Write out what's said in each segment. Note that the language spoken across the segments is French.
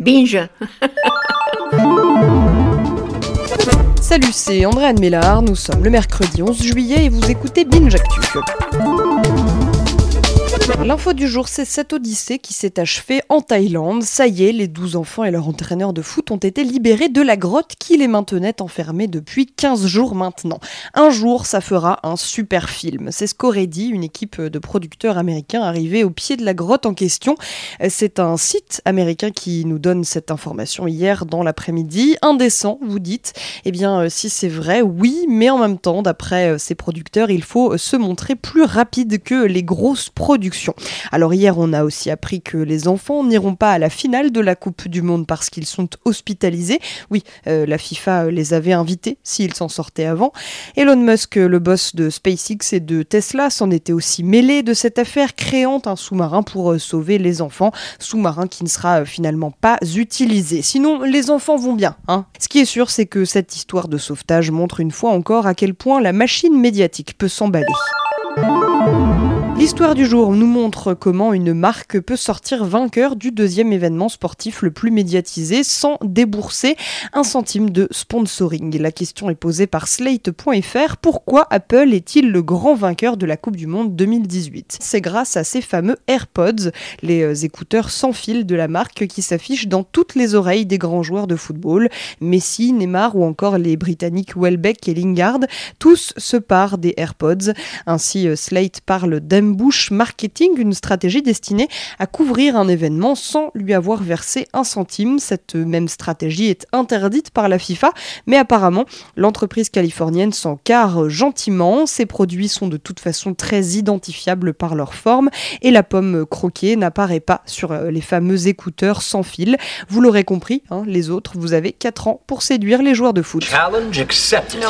Binge Salut, c'est André-Anne Mélard, nous sommes le mercredi 11 juillet et vous écoutez Binge Actu. L'info du jour, c'est cette odyssée qui s'est achevée en Thaïlande. Ça y est, les 12 enfants et leur entraîneur de foot ont été libérés de la grotte qui les maintenait enfermés depuis 15 jours maintenant. Un jour, ça fera un super film. C'est ce qu'aurait dit une équipe de producteurs américains arrivés au pied de la grotte en question. C'est un site américain qui nous donne cette information hier dans l'après-midi. Indécent, vous dites. Eh bien, si c'est vrai, oui, mais en même temps, d'après ces producteurs, il faut se montrer plus rapide que les grosses productions. Alors hier, on a aussi appris que les enfants n'iront pas à la finale de la Coupe du Monde parce qu'ils sont hospitalisés. Oui, euh, la FIFA les avait invités s'ils s'en sortaient avant. Elon Musk, le boss de SpaceX et de Tesla, s'en était aussi mêlé de cette affaire, créant un sous-marin pour euh, sauver les enfants. Sous-marin qui ne sera euh, finalement pas utilisé. Sinon, les enfants vont bien. Hein Ce qui est sûr, c'est que cette histoire de sauvetage montre une fois encore à quel point la machine médiatique peut s'emballer. L'histoire du jour nous montre comment une marque peut sortir vainqueur du deuxième événement sportif le plus médiatisé sans débourser un centime de sponsoring. La question est posée par Slate.fr. Pourquoi Apple est-il le grand vainqueur de la Coupe du Monde 2018 C'est grâce à ces fameux AirPods, les euh, écouteurs sans fil de la marque qui s'affichent dans toutes les oreilles des grands joueurs de football, Messi, Neymar ou encore les Britanniques Welbeck et Lingard. Tous se parent des AirPods. Ainsi, euh, Slate parle d'un Bush Marketing, une stratégie destinée à couvrir un événement sans lui avoir versé un centime. Cette même stratégie est interdite par la FIFA, mais apparemment l'entreprise californienne s'en carre gentiment. Ces produits sont de toute façon très identifiables par leur forme et la pomme croquée n'apparaît pas sur euh, les fameux écouteurs sans fil. Vous l'aurez compris, hein, les autres, vous avez 4 ans pour séduire les joueurs de foot. Challenge accepted.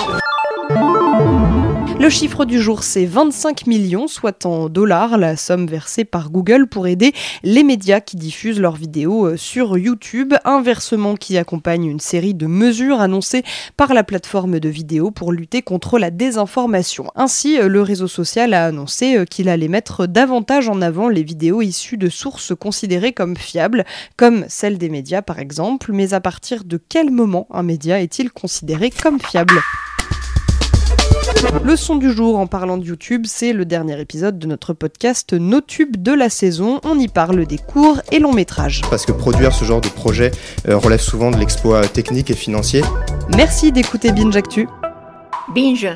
Le chiffre du jour, c'est 25 millions, soit en dollars, la somme versée par Google pour aider les médias qui diffusent leurs vidéos euh, sur YouTube. Un versement qui accompagne une série de mesures annoncées par la plateforme de vidéos pour lutter contre la désinformation. Ainsi, euh, le réseau social a annoncé euh, qu'il allait mettre davantage en avant les vidéos issues de sources considérées comme fiables, comme celles des médias par exemple. Mais à partir de quel moment un média est-il considéré comme fiable? Le son du jour en parlant de YouTube, c'est le dernier épisode de notre podcast Nos tubes de la saison. On y parle des courts et longs métrages. Parce que produire ce genre de projet euh, relève souvent de l'exploit technique et financier. Merci d'écouter Binge Actu. Binge